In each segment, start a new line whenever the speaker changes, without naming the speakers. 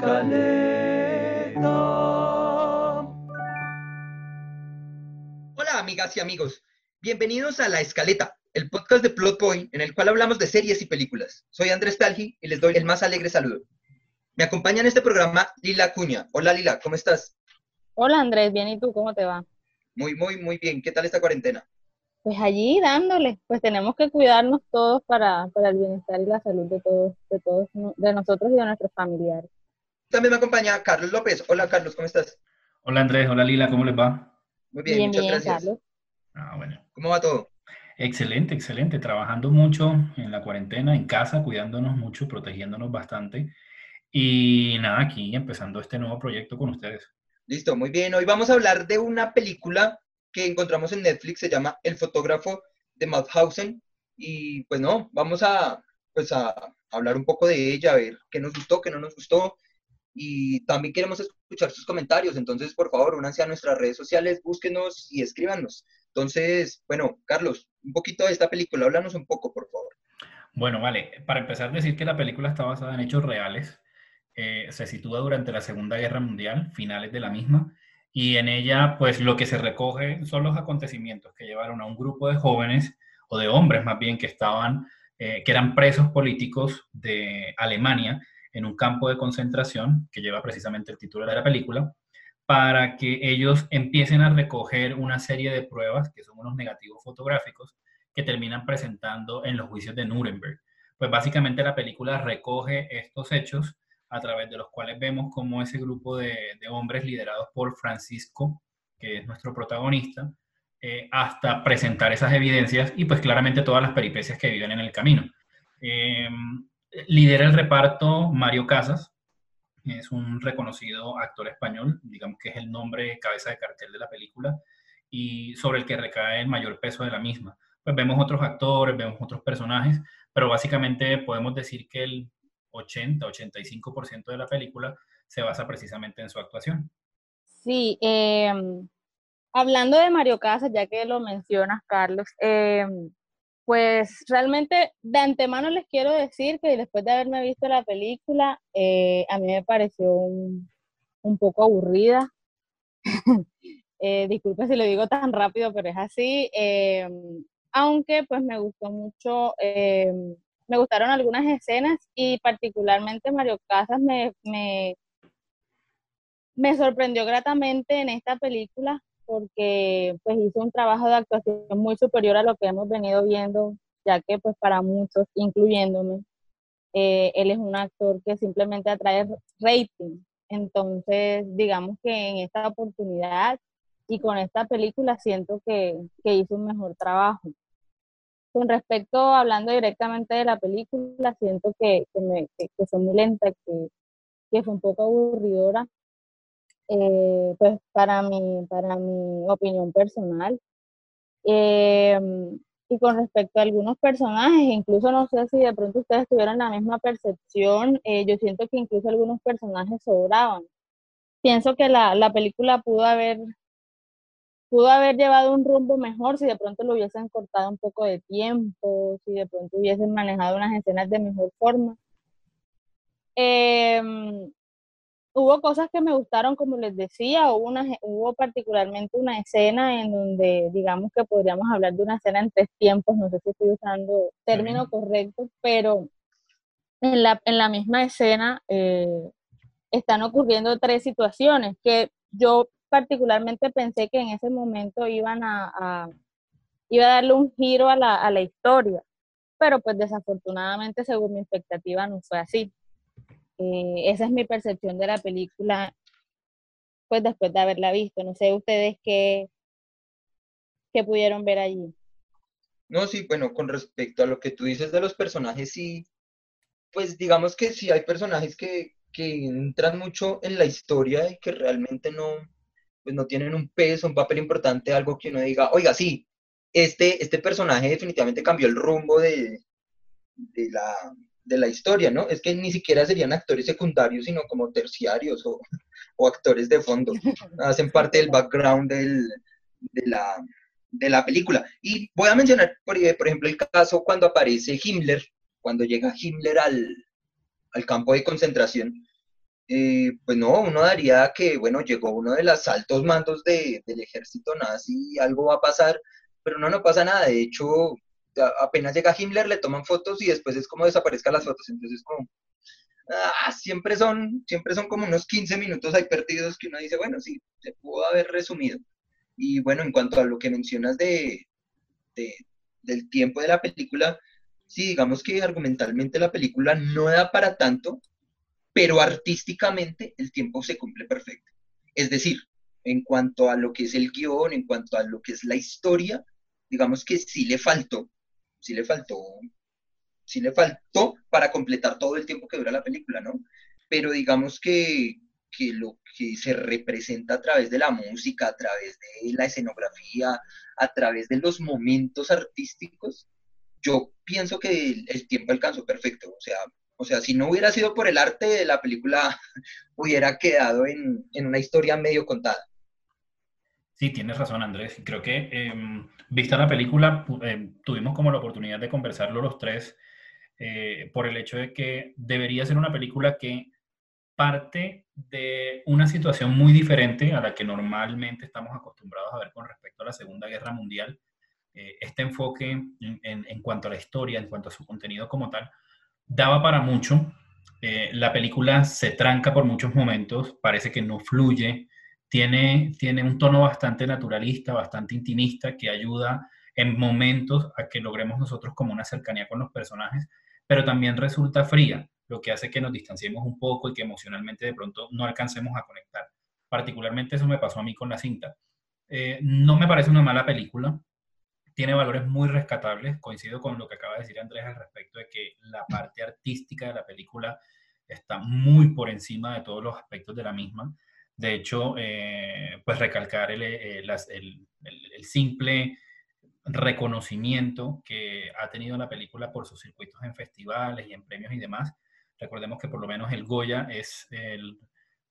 escaleta.
Hola amigas y amigos, bienvenidos a La Escaleta, el podcast de Plot Point en el cual hablamos de series y películas. Soy Andrés Talgi y les doy el más alegre saludo. Me acompaña en este programa Lila Cuña. Hola Lila, ¿cómo estás?
Hola Andrés, bien, ¿y tú cómo te va?
Muy, muy, muy bien. ¿Qué tal esta cuarentena?
Pues allí dándole, pues tenemos que cuidarnos todos para, para el bienestar y la salud de todos, de todos, de nosotros y de nuestros familiares.
También me acompaña Carlos López. Hola Carlos, ¿cómo estás?
Hola Andrés, hola Lila, ¿cómo les va?
Muy bien, muchas gracias.
Carlos.
Ah, bueno.
¿Cómo va todo?
Excelente, excelente. Trabajando mucho en la cuarentena, en casa, cuidándonos mucho, protegiéndonos bastante. Y nada, aquí empezando este nuevo proyecto con ustedes.
Listo, muy bien. Hoy vamos a hablar de una película que encontramos en Netflix, se llama El fotógrafo de Mauthausen. Y pues no, vamos a, pues a hablar un poco de ella, a ver qué nos gustó, qué no nos gustó. Y también queremos escuchar sus comentarios. Entonces, por favor, únanse a nuestras redes sociales, búsquenos y escríbanos. Entonces, bueno, Carlos, un poquito de esta película, háblanos un poco, por favor.
Bueno, vale. Para empezar, decir que la película está basada en hechos reales. Eh, se sitúa durante la Segunda Guerra Mundial, finales de la misma, y en ella, pues lo que se recoge son los acontecimientos que llevaron a un grupo de jóvenes, o de hombres más bien, que estaban, eh, que eran presos políticos de Alemania en un campo de concentración, que lleva precisamente el título de la película, para que ellos empiecen a recoger una serie de pruebas, que son unos negativos fotográficos, que terminan presentando en los juicios de Nuremberg. Pues básicamente la película recoge estos hechos a través de los cuales vemos cómo ese grupo de, hombres liderados por Francisco, que es nuestro protagonista, eh, hasta presentar esas evidencias y pues claramente todas las peripecias que viven en el camino. Eh, lidera el reparto Mario Casas, es un reconocido actor español, digamos que es el nombre cabeza de cartel de la película y sobre el que recae el mayor peso de la misma. Pues vemos otros actores, vemos otros personajes, pero básicamente podemos decir que el 80-85% de la película se basa precisamente en su actuación.
Sí, eh, hablando de Mario Casas, ya que lo mencionas, Carlos, eh, pues realmente de antemano les quiero decir que después de haberme visto la película, eh, a mí me pareció un, un poco aburrida. disculpe si lo digo tan rápido, pero es así. aunque pues me gustó mucho me gustaron algunas escenas y particularmente Mario Casas me, me, me sorprendió gratamente en esta película porque pues hizo un trabajo de actuación muy superior a lo que hemos venido viendo, ya que pues para muchos, incluyéndome, eh, él es un actor que simplemente atrae rating. Entonces, digamos que en esta oportunidad y con esta película siento que, que hizo un mejor trabajo. Con respecto, hablando directamente de la película, siento que, que, me, que, fue muy lenta, que, que fue un poco aburridora, eh, pues para mi, para mi opinión personal. Em, y con respecto a algunos personajes, incluso no sé si de pronto ustedes tuvieron la misma percepción, eh, yo siento que incluso algunos personajes sobraban. Pienso que la, la película pudo haber pudo haber llevado un rumbo mejor si de pronto lo hubiesen cortado un poco de tiempo, si de pronto hubiesen manejado unas escenas de mejor forma. Em, hubo cosas que me gustaron, como les decía, hubo, una, hubo particularmente una escena en donde, digamos que podríamos hablar de una escena en tres tiempos, no sé si estoy usando término correcto, pero en la, en la misma escena eh, están ocurriendo tres situaciones que yo particularmente pensé que en ese momento iban a, iba a darle un giro a la, a la, historia, pero pues desafortunadamente según mi expectativa no fue así. Eh, esa es mi percepción de la película, pues después de haberla visto. No sé ustedes qué, qué pudieron ver allí.
No, sí, bueno, con respecto a lo que tú dices de los personajes, sí, pues digamos que sí hay personajes que, que entran mucho en la historia y que realmente no, pues no tienen un peso, un papel importante, algo que uno diga, oiga, sí, este, este personaje definitivamente cambió el rumbo de, de, la, de la historia, ¿no? Es que ni siquiera serían actores secundarios, sino como terciarios o, o actores de fondo. Hacen parte del background del, de, la, de la película. Y voy a mencionar, por, por ejemplo, el caso cuando aparece Himmler, cuando llega Himmler al, al campo de concentración eh, pues no, uno daría que, bueno, llegó uno de los altos mandos del ejército nazi, algo va a pasar, pero no, no pasa nada. De hecho, apenas llega Himmler, le toman fotos y después es como desaparezcan las fotos. Entonces, como, ah, siempre, son, siempre son como unos 15 minutos ahí perdidos que uno dice, bueno, sí, se pudo haber resumido. Y bueno, en cuanto a lo que mencionas de, del tiempo de la película, sí, digamos que argumentalmente la película no da para tanto, pero artísticamente el tiempo se cumple perfecto. Es decir, en cuanto a lo que es el guion, en cuanto a lo que es la historia, digamos que sí le faltó, sí le faltó, le faltó para completar todo el tiempo que dura la película, ¿no? Pero digamos que, que lo que se representa a través de la música, a través de la escenografía, a través de los momentos artísticos, yo pienso que el, tiempo alcanzó perfecto. O sea, o sea, si no hubiera sido por el arte, la película hubiera quedado en, una historia medio contada.
Sí, tienes razón, Andrés. Creo que em, vista la película, em, tuvimos como la oportunidad de conversarlo los tres eh, por el hecho de que debería ser una película que parte de una situación muy diferente a la que normalmente estamos acostumbrados a ver con respecto a la Segunda Guerra Mundial. Eh, este enfoque en, cuanto a la historia, en cuanto a su contenido como tal, daba para mucho. Eh, la película se tranca por muchos momentos, parece que no fluye, tiene, tiene un tono bastante naturalista, bastante intimista, que ayuda en momentos a que logremos nosotros como una cercanía con los personajes, pero también resulta fría lo que hace que nos distanciemos un poco y que emocionalmente de pronto no alcancemos a conectar. Particularmente eso me pasó a mí con la cinta. Eh, no me parece una mala película, tiene valores muy rescatables, coincido con lo que acaba de decir Andrés al respecto de que la parte artística de la película está muy por encima de todos los aspectos de la misma. De hecho, eh, pues recalcar el, eh, el, el, simple reconocimiento que ha tenido la película por sus circuitos en festivales y en premios y demás, Recordemos que por lo menos el Goya es el,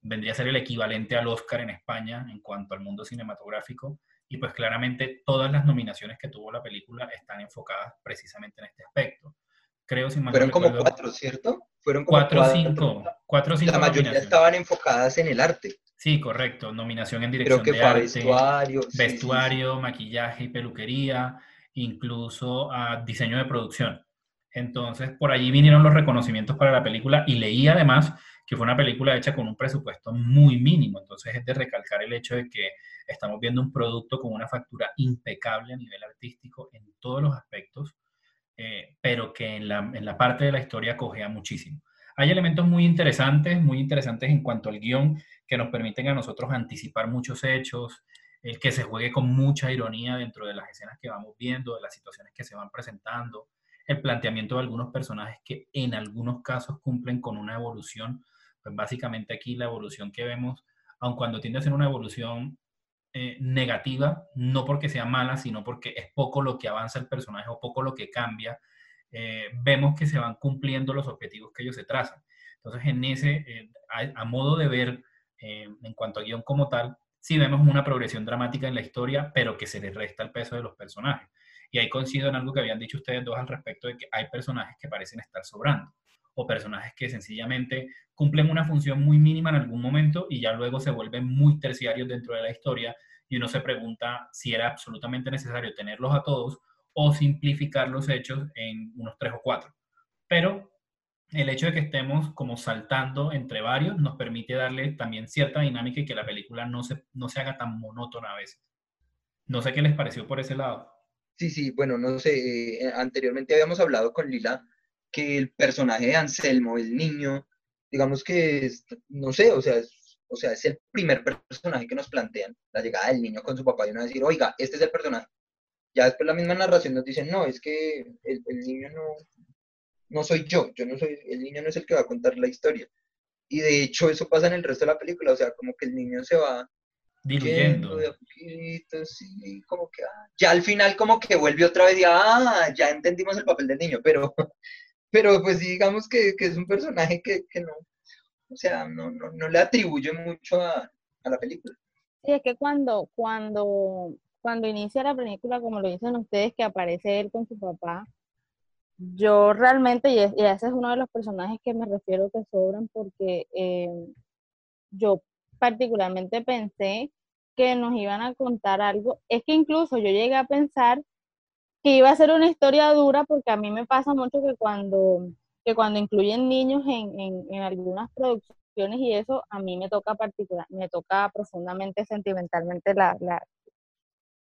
vendría a ser el equivalente al Oscar en España en cuanto al mundo cinematográfico. Y pues claramente todas las nominaciones que tuvo la película están enfocadas precisamente en este aspecto. Creo, sin
Fueron como cuatro, ¿cierto?
Fueron como cuatro, o cinco. Cuatro cinco
La mayoría estaban enfocadas en el arte.
Sí, correcto. Nominación en dirección Creo que de arte, vestuario, vestuario maquillaje y peluquería, incluso a diseño de producción. Entonces, por allí vinieron los reconocimientos para la película y leí además que fue una película hecha con un presupuesto muy mínimo. Entonces, es de recalcar el hecho de que estamos viendo un producto con una factura impecable a nivel artístico en todos los aspectos, eh, pero que en la, en la parte de la historia cogea muchísimo. Hay elementos muy interesantes, muy interesantes en cuanto al guion, que nos permiten a nosotros anticipar muchos hechos, el que se juegue con mucha ironía dentro de las escenas que vamos viendo, de las situaciones que se van presentando, el planteamiento de algunos personajes que en algunos casos cumplen con una evolución. Pues básicamente aquí la evolución que vemos, aun cuando tiende a ser una evolución eh, negativa, no porque sea mala, sino porque es poco lo que avanza el personaje o poco lo que cambia, eh, vemos que se van cumpliendo los objetivos que ellos se trazan. Entonces, en ese, eh, a, a, modo de ver, en cuanto a guion como tal, sí vemos una progresión dramática en la historia, pero que se le resta el peso de los personajes. Y ahí coincido en algo que habían dicho ustedes dos al respecto de que hay personajes que parecen estar sobrando o personajes que sencillamente cumplen una función muy mínima en algún momento y ya luego se vuelven muy terciarios dentro de la historia y uno se pregunta si era absolutamente necesario tenerlos a todos o simplificar los hechos en unos tres o cuatro. Pero el hecho de que estemos como saltando entre varios nos permite darle también cierta dinámica y que la película no se, no se haga tan monótona a veces. No sé qué les pareció por ese lado.
Sí, sí, bueno, no sé, eh, anteriormente habíamos hablado con Lila que el personaje de Anselmo, el niño, digamos que, no sé, o sea, es, o sea, es el primer personaje que nos plantean, la llegada del niño con su papá y uno decir, oiga, este es el personaje. Ya después la misma narración nos dicen, no, es que el niño no, no soy yo, yo no soy, el niño no es el que va a contar la historia. Y de hecho eso pasa en el resto de la película, o sea, como que el niño se va
diluyendo.
como que, ah, ya al final como que vuelve otra vez y ah, ya entendimos el papel del niño, pero, pero pues digamos que, es un personaje que, no, o sea, no, no, le atribuye mucho a, la película.
Sí, es que cuando, cuando, cuando inicia la película, como lo dicen ustedes, que aparece él con su papá, yo realmente, y, ese es uno de los personajes que me refiero que sobran, porque eh, yo particularmente pensé que nos iban a contar algo. Es que incluso yo llegué a pensar que iba a ser una historia dura porque a mí me pasa mucho que cuando, que cuando incluyen niños en, en, en algunas producciones y eso, a mí me toca particular, me toca profundamente sentimentalmente la, la,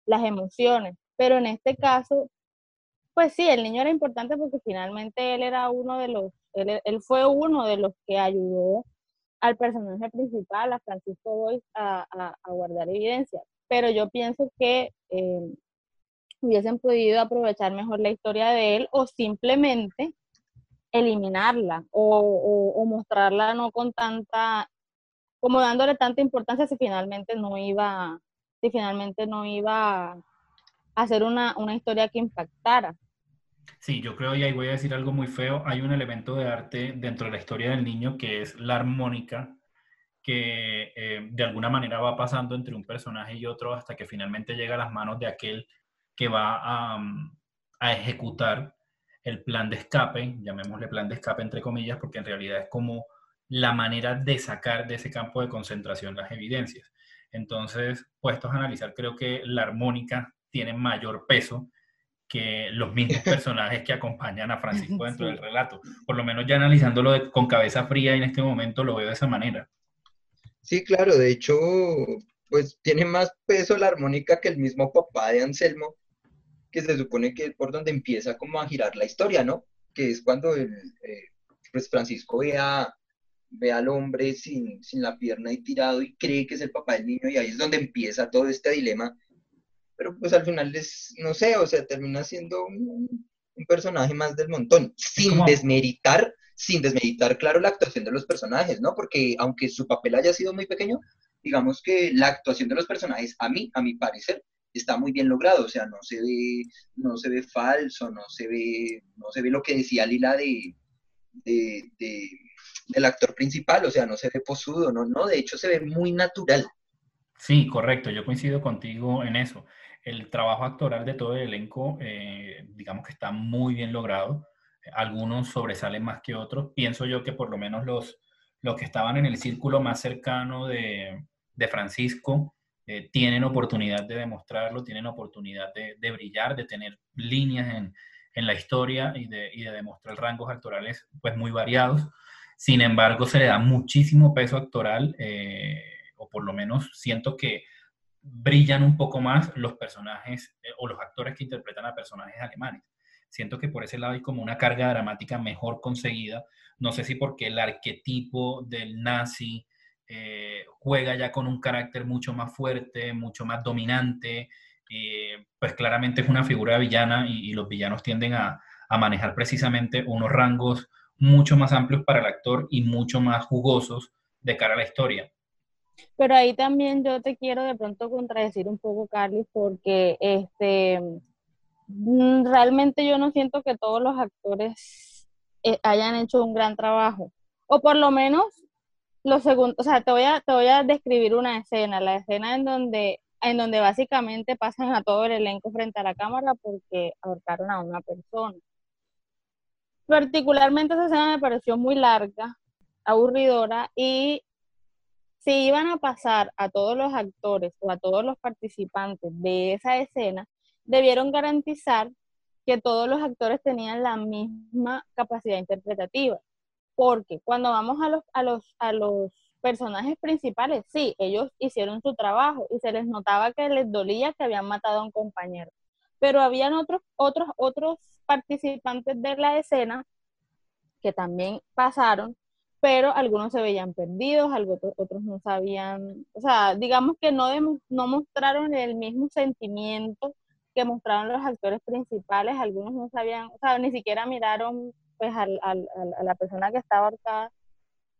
las emociones. Pero en este caso, pues sí, el niño era importante porque finalmente él era uno de los, él, él fue uno de los que ayudó al personaje principal, a Francisco Boyce, a, a, a guardar evidencia. Pero yo pienso que eh, hubiesen podido aprovechar mejor la historia de él o simplemente eliminarla o, o, o, mostrarla no con tanta, como dándole tanta importancia si finalmente no iba, si finalmente no iba hacer una, una historia que impactara.
Sí, yo creo, y ahí voy a decir algo muy feo, hay un elemento de arte dentro de la historia del niño que es la armónica, que eh, de alguna manera va pasando entre un personaje y otro hasta que finalmente llega a las manos de aquel que va a, a, ejecutar el plan de escape, llamémosle plan de escape entre comillas, porque en realidad es como la manera de sacar de ese campo de concentración las evidencias. Entonces, puestos a analizar, creo que la armónica tiene mayor peso que los mismos personajes que acompañan a Francisco dentro sí. del relato. Por lo menos ya analizándolo de, con cabeza fría en este momento lo veo de esa manera.
Sí, claro, de hecho, pues tiene más peso la armónica que el mismo papá de Anselmo, que se supone que es por donde empieza como a girar la historia, ¿no? Que es cuando el, eh, pues Francisco ve, a, ve al hombre sin, sin la pierna y tirado y cree que es el papá del niño y ahí es donde empieza todo este dilema. Pero pues al final es, no sé, o sea, termina siendo un, un personaje más del montón, sin ¿Cómo? desmeritar, sin desmeritar, claro, la actuación de los personajes, ¿no? Porque aunque su papel haya sido muy pequeño, digamos que la actuación de los personajes, a mí, a mi parecer, está muy bien logrado, o sea, no se ve, no se ve falso, no se ve, no se ve lo que decía Lila de, de, de, del actor principal, o sea, no se ve posudo, no, no, de hecho se ve muy natural.
Sí, correcto, yo coincido contigo en eso. El trabajo actoral de todo el elenco, eh, digamos que está muy bien logrado. Algunos sobresalen más que otros. Pienso yo que por lo menos los, los que estaban en el círculo más cercano de, de Francisco, eh, tienen oportunidad de demostrarlo, tienen oportunidad de, de brillar, de tener líneas en, en la historia y de, y de, demostrar rangos actorales pues muy variados. Sin embargo, se le da muchísimo peso actoral, eh, o por lo menos siento que brillan un poco más los personajes eh, o los actores que interpretan a personajes alemanes. Siento que por ese lado hay como una carga dramática mejor conseguida. No sé si porque el arquetipo del nazi, eh, juega ya con un carácter mucho más fuerte, mucho más dominante, eh, pues claramente es una figura villana y, los villanos tienden a, manejar precisamente unos rangos mucho más amplios para el actor y mucho más jugosos de cara a la historia.
Pero ahí también yo te quiero de pronto contradecir un poco, Carlos, porque este mm, realmente yo no siento que todos los actores eh, hayan hecho un gran trabajo. O por lo menos lo segundo, o sea, te voy a, te voy a describir una escena, la escena en donde, en donde básicamente pasan a todo el elenco frente a la cámara porque ahorcaron a una persona. Particularmente esa escena me pareció muy larga, aburridora, y si iban a pasar a todos los actores o a todos los participantes de esa escena, debieron garantizar que todos los actores tenían la misma capacidad interpretativa. Porque cuando vamos a los, a los, a los personajes principales, sí, ellos hicieron su trabajo y se les notaba que les dolía que habían matado a un compañero, pero habían otros, otros, otros participantes de la escena que también pasaron, pero algunos se veían perdidos, otros, otros no sabían, o sea, digamos que no, no mostraron el mismo sentimiento que mostraron los actores principales, algunos no sabían, o sea, ni siquiera miraron pues al, al, a la persona que estaba ahorcada.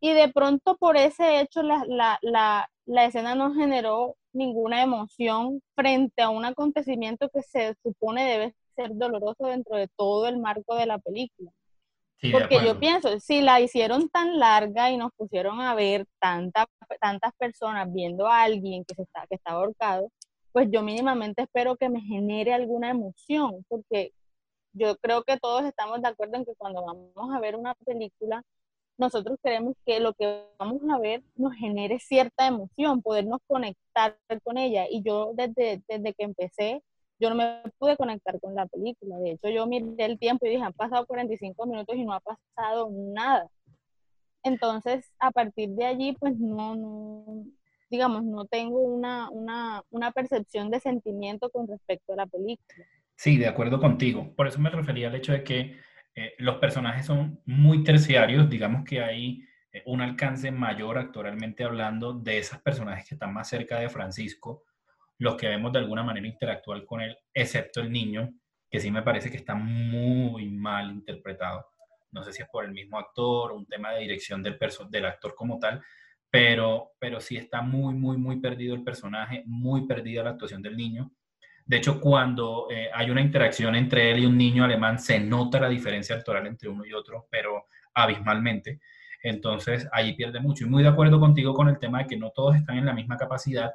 Y de pronto por ese hecho la, la, la, la escena no generó ninguna emoción frente a un acontecimiento que se supone debe ser doloroso dentro de todo el marco de la película. Sí, Porque yo pienso, si la hicieron tan larga y nos pusieron a ver tanta, tantas personas viendo a alguien que, se está, que está ahorcado, pues yo mínimamente espero que me genere alguna emoción, porque yo creo que todos estamos de acuerdo en que cuando vamos a ver una película, nosotros queremos que lo que vamos a ver nos genere cierta emoción, podernos conectar con ella. Y yo desde, desde que empecé, yo no me pude conectar con la película. De hecho, yo miré el tiempo y dije, han pasado 45 minutos y no ha pasado nada. Entonces, a partir de allí, pues no, no digamos, no tengo una, una, una percepción de sentimiento con respecto a la película.
Sí, de acuerdo contigo. Por eso me refería al hecho de que eh, los personajes son muy terciarios, digamos que hay eh, un alcance mayor actualmente hablando de esos personajes que están más cerca de Francisco, los que vemos de alguna manera interactuar con él, excepto el niño, que sí me parece que está muy mal interpretado. No sé si es por el mismo actor o un tema de dirección del, del actor como tal, pero, pero sí está muy, muy, muy perdido el personaje, muy perdida la actuación del niño. De hecho, cuando eh, hay una interacción entre él y un niño alemán, se nota la diferencia actoral entre uno y otro, pero abismalmente. Entonces, ahí pierde mucho. Y muy de acuerdo contigo con el tema de que no todos están en la misma capacidad,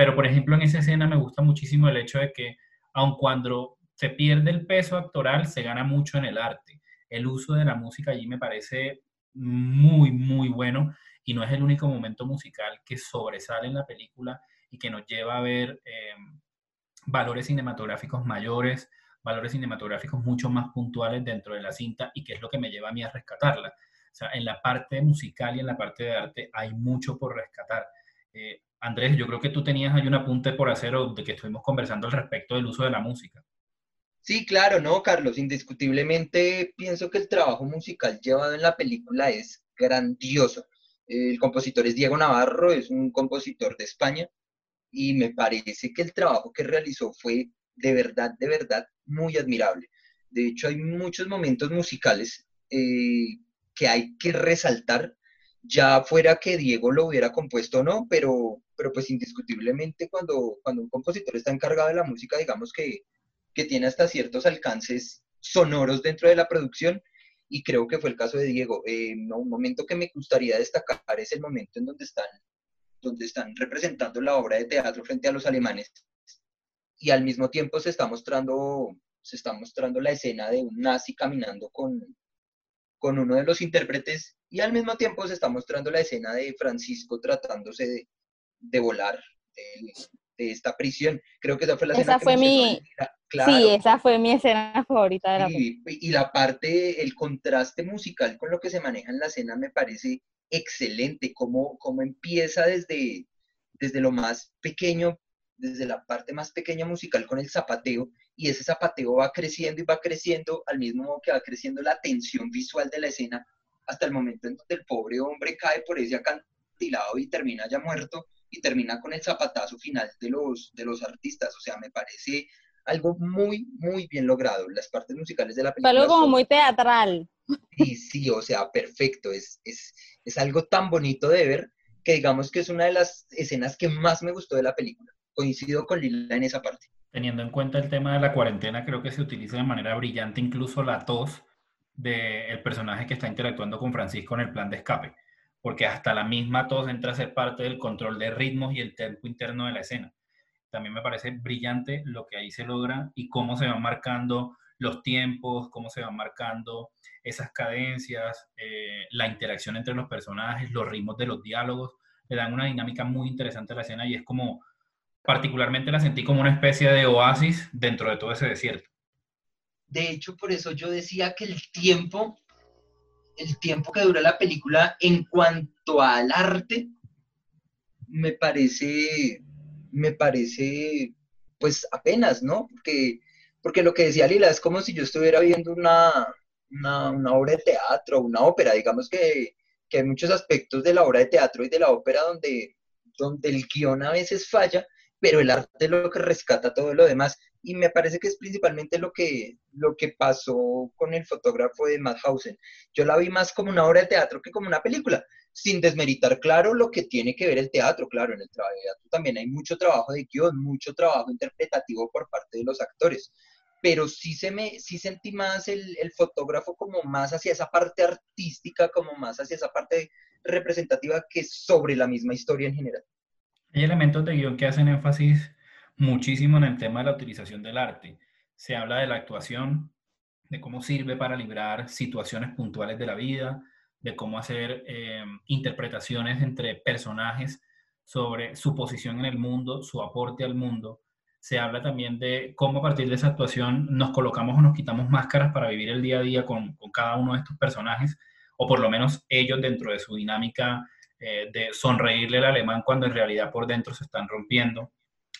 pero por ejemplo, en esa escena me gusta muchísimo el hecho de que, aun cuando se pierde el peso actoral, se gana mucho en el arte. El uso de la música allí me parece muy, muy bueno y no es el único momento musical que sobresale en la película y que nos lleva a ver eh, valores cinematográficos mayores, valores cinematográficos mucho más puntuales dentro de la cinta y que es lo que me lleva a mí a rescatarla. O sea, en la parte musical y en la parte de arte hay mucho por rescatar. Eh, Andrés, yo creo que tú tenías ahí un apunte por hacer o de que estuvimos conversando al respecto del uso de la música.
Sí, claro, no, Carlos, indiscutiblemente pienso que el trabajo musical llevado en la película es grandioso. El compositor es Diego Navarro, es un compositor de España y me parece que el trabajo que realizó fue de verdad, de verdad muy admirable. De hecho, hay muchos momentos musicales eh, que hay que resaltar, ya fuera que Diego lo hubiera compuesto o no, pero, pero pues indiscutiblemente cuando, cuando un compositor está encargado de la música, digamos que, que tiene hasta ciertos alcances sonoros dentro de la producción, y creo que fue el caso de Diego. Eh, un momento que me gustaría destacar es el momento en donde están donde están representando la obra de teatro frente a los alemanes y al mismo tiempo se está mostrando, se está mostrando la escena de un nazi caminando con, con uno de los intérpretes y al mismo tiempo se está mostrando la escena de Francisco tratándose de, de volar de, esta prisión. Creo que esa fue la
escena
que
fue mi... sí, esa fue mi escena favorita de la
y, y la parte, el contraste musical con lo que se maneja en la escena me parece excelente, cómo, cómo empieza desde, desde lo más pequeño, desde la parte más pequeña musical con el zapateo, y ese zapateo va creciendo y va creciendo al mismo modo que va creciendo la tensión visual de la escena, hasta el momento en donde el pobre hombre cae por ese acantilado y termina ya muerto, y termina con el zapatazo final de los, de los artistas. O sea, me parece algo muy, muy bien logrado. Las partes musicales de la película.
Algo como muy teatral.
Sí, sí, o sea, perfecto. Es, es, es algo tan bonito de ver que digamos que es una de las escenas que más me gustó de la película. Coincido con Lila en esa parte.
Teniendo en cuenta el tema de la cuarentena, creo que se utiliza de manera brillante incluso la tos del personaje que está interactuando con Francisco en el plan de escape, porque hasta la misma tos entra a ser parte del control de ritmos y el tempo interno de la escena. También me parece brillante lo que ahí se logra y cómo se van marcando los tiempos, cómo se van marcando esas cadencias, eh, la interacción entre los personajes, los ritmos de los diálogos, le dan una dinámica muy interesante a la escena y es como, particularmente la sentí como una especie de oasis dentro de todo ese desierto.
De hecho, por eso yo decía que el tiempo, el tiempo que dura la película en cuanto al arte, me parece, me parece, pues apenas, ¿no? Porque porque lo que decía Lila es como si yo estuviera viendo una, una, obra de teatro, una ópera, digamos que, que, hay muchos aspectos de la obra de teatro y de la ópera donde, donde el guion a veces falla, pero el arte es lo que rescata todo lo demás. Y me parece que es principalmente lo que, lo que pasó con el fotógrafo de Madhausen. Yo la vi más como una obra de teatro que como una película, sin desmeritar, claro, lo que tiene que ver el teatro. Claro, en el trabajo de teatro también hay mucho trabajo de guion, mucho trabajo interpretativo por parte de los actores pero sí, se me, sí sentí más el, el, fotógrafo como más hacia esa parte artística, como más hacia esa parte representativa que sobre la misma historia en general.
Hay elementos de guion que hacen énfasis muchísimo en el tema de la utilización del arte. Se habla de la actuación, de cómo sirve para librar situaciones puntuales de la vida, de cómo hacer eh, interpretaciones entre personajes sobre su posición en el mundo, su aporte al mundo. Se habla también de cómo a partir de esa actuación nos colocamos o nos quitamos máscaras para vivir el día a día con, con cada uno de estos personajes, o por lo menos ellos dentro de su dinámica eh, de sonreírle al alemán cuando en realidad por dentro se están rompiendo.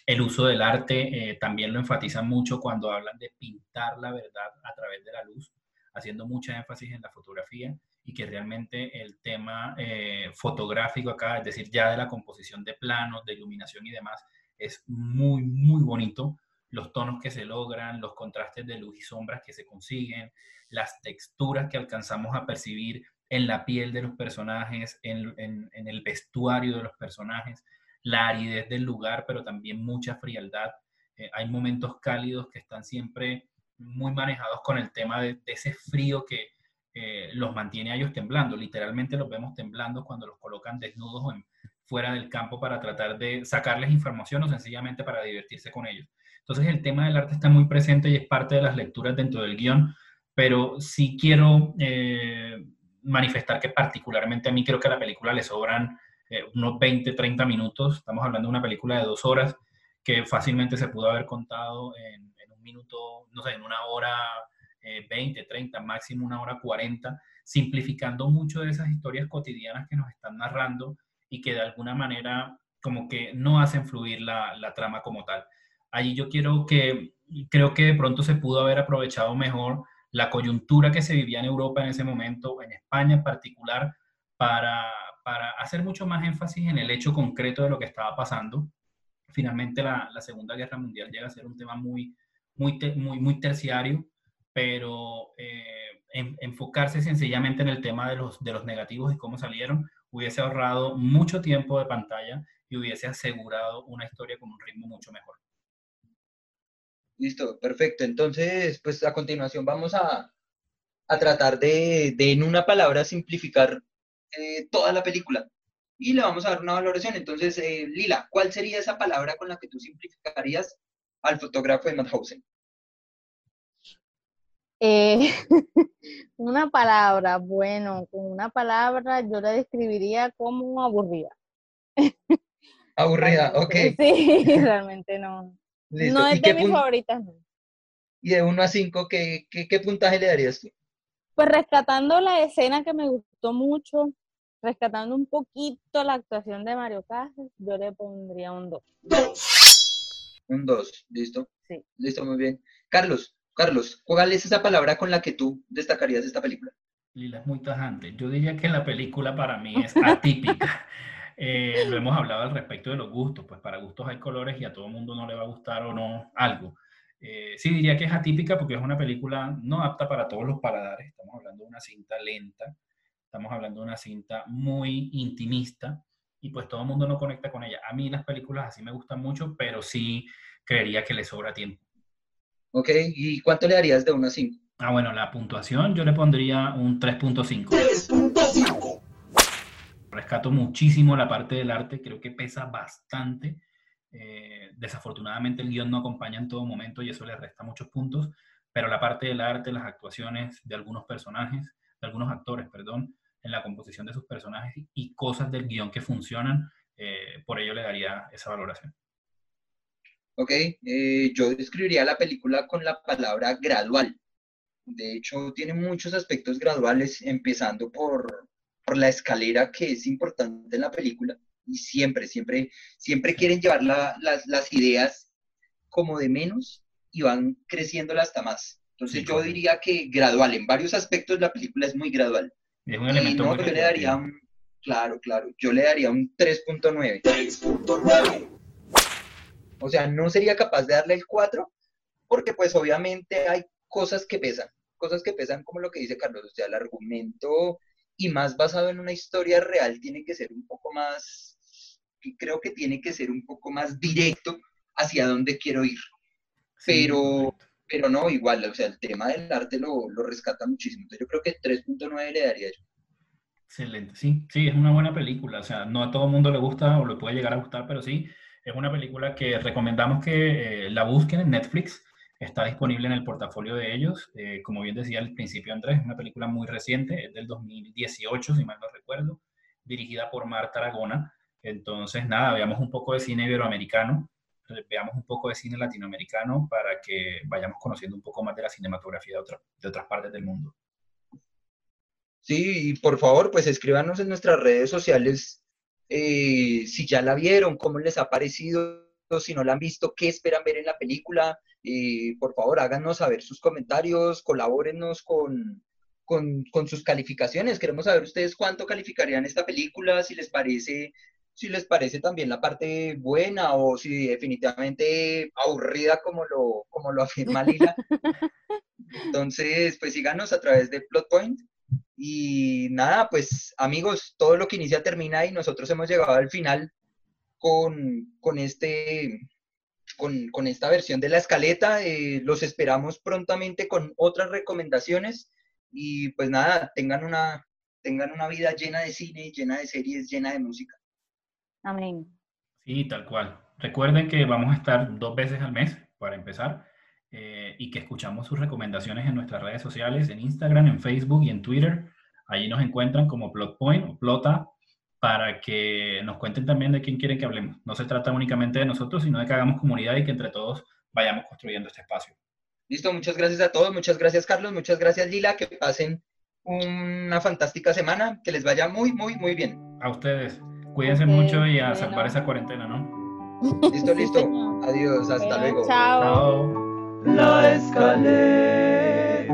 El uso del arte eh, también lo enfatizan mucho cuando hablan de pintar la verdad a través de la luz, haciendo mucha énfasis en la fotografía y que realmente el tema eh, fotográfico acá, es decir, ya de la composición de planos, de iluminación y demás, es muy, muy bonito. Los tonos que se logran, los contrastes de luz y sombras que se consiguen, las texturas que alcanzamos a percibir en la piel de los personajes, en, en, el vestuario de los personajes, la aridez del lugar, pero también mucha frialdad. Eh, hay momentos cálidos que están siempre muy manejados con el tema de, ese frío que eh, los mantiene a ellos temblando. Literalmente los vemos temblando cuando los colocan desnudos o fuera del campo para tratar de sacarles información o sencillamente para divertirse con ellos. Entonces el tema del arte está muy presente y es parte de las lecturas dentro del guion, pero sí quiero eh, manifestar que particularmente a mí creo que a la película le sobran eh, unos 20, 30 minutos. Estamos hablando de una película de dos horas que fácilmente se pudo haber contado en, un minuto, no sé, en una hora 20, eh, 30, máximo una hora 40, simplificando mucho de esas historias cotidianas que nos están narrando y que de alguna manera como que no hacen fluir la, la trama como tal. Allí yo quiero que, creo que de pronto se pudo haber aprovechado mejor la coyuntura que se vivía en Europa en ese momento, en España en particular, para, para hacer mucho más énfasis en el hecho concreto de lo que estaba pasando. Finalmente la, la Segunda Guerra Mundial llega a ser un tema muy, muy, muy, muy terciario, pero eh, enfocarse sencillamente en el tema de los, de los negativos y cómo salieron hubiese ahorrado mucho tiempo de pantalla y hubiese asegurado una historia con un ritmo mucho mejor.
Listo, perfecto. Entonces, pues a continuación vamos a, tratar de, en una palabra, simplificar eh, toda la película. Y le vamos a dar una valoración. Entonces, eh, Lila, ¿cuál sería esa palabra con la que tú simplificarías al fotógrafo de Madhausen?
Eh, una palabra, bueno, con una palabra yo la describiría como aburrida.
Aburrida, ok.
Sí, realmente no. No es de mis favoritas.
¿Y de 1 a 5 ¿qué, qué, puntaje le darías tú?
Pues rescatando la escena que me gustó mucho, rescatando un poquito la actuación de Mario Casas, yo le pondría un 2.
Un 2, ¿listo?
Sí.
Listo, muy bien. Carlos, Carlos, ¿cuál es esa palabra con la que tú destacarías esta película?
Lila es muy tajante. Yo diría que la película para mí es atípica. Eh, lo hemos hablado al respecto de los gustos, pues para gustos hay colores y a todo el mundo no le va a gustar o no algo. Eh, sí diría que es atípica porque es una película no apta para todos los paladares. Estamos hablando de una cinta lenta, estamos hablando de una cinta muy intimista y pues todo el mundo no conecta con ella. A mí las películas así me gustan mucho, pero sí creería que le sobra tiempo.
Ok, ¿y cuánto le darías de 1 a 5?
Ah, bueno, la puntuación yo le pondría un 3.5. 3.5 rescato muchísimo la parte del arte, creo que pesa bastante. Eh, desafortunadamente el guion no acompaña en todo momento y eso le resta muchos puntos, pero la parte del arte, las actuaciones de algunos personajes, de algunos actores, perdón, en la composición de sus personajes y cosas del guion que funcionan, eh, por ello le daría esa valoración.
Ok, eh, yo describiría la película con la palabra gradual. De hecho, tiene muchos aspectos graduales, empezando por, la escalera que es importante en la película y siempre, siempre, siempre quieren llevar las, ideas como de menos y van creciéndolas hasta más. Entonces yo diría que gradual, en varios aspectos la película es muy gradual.
Es un elemento
no, yo le daría un, claro, claro, yo le daría un 3.9. 3.9. O sea, no sería capaz de darle el 4 porque pues obviamente hay cosas que pesan, cosas que pesan como lo que dice Carlos, o sea, el argumento y más basado en una historia real, tiene que ser un poco más, creo que tiene que ser un poco más directo hacia dónde quiero ir. Pero, pero no, igual, o sea, el tema del arte lo, lo rescata muchísimo. Entonces yo creo que 3.9 le daría yo.
Excelente, sí, sí, es una buena película. O sea, no a todo el mundo le gusta o le puede llegar a gustar, pero sí, es una película que recomendamos que eh, la busquen en Netflix. Está disponible en el portafolio de ellos. Eh, como bien decía al principio Andrés, es una película muy reciente, es del 2018, si mal no recuerdo, dirigida por Marta Aragona. Entonces, nada, veamos un poco de cine iberoamericano, veamos un poco de cine latinoamericano para que vayamos conociendo un poco más de la cinematografía de, de otras partes del mundo.
Sí, y por favor, pues escríbanos en nuestras redes sociales eh, si ya la vieron, cómo les ha parecido, si no la han visto, qué esperan ver en la película. Eh, por favor, háganos saber sus comentarios, colabórennos con, con, con, sus calificaciones. Queremos saber ustedes cuánto calificarían esta película, si les parece, si les parece también la parte buena o si definitivamente aburrida como lo, como lo afirma Lila. Entonces, pues síganos a través de Plotpoint y nada, pues amigos, todo lo que inicia termina y nosotros hemos llegado al final con, con este, con, esta versión de la escaleta. Eh, los esperamos prontamente con otras recomendaciones y pues nada, tengan una, tengan una vida llena de cine, llena de series, llena de música.
Amén.
Sí, tal cual. Recuerden que vamos a estar dos veces al mes para empezar. Eh, y que escuchamos sus recomendaciones en nuestras redes sociales, en Instagram, en Facebook y en Twitter. Allí nos encuentran como Plotpoint o Plota para que nos cuenten también de quién quieren que hablemos. No se trata únicamente de nosotros, sino de que hagamos comunidad y que entre todos vayamos construyendo este espacio.
Listo, muchas gracias a todos, muchas gracias Carlos, muchas gracias Lila, que pasen una fantástica semana, que les vaya muy, muy, muy bien.
A ustedes, cuídense mucho y a salvar esa cuarentena,
¿no? Listo, listo. Adiós, hasta luego.
Chao.
La escaleta.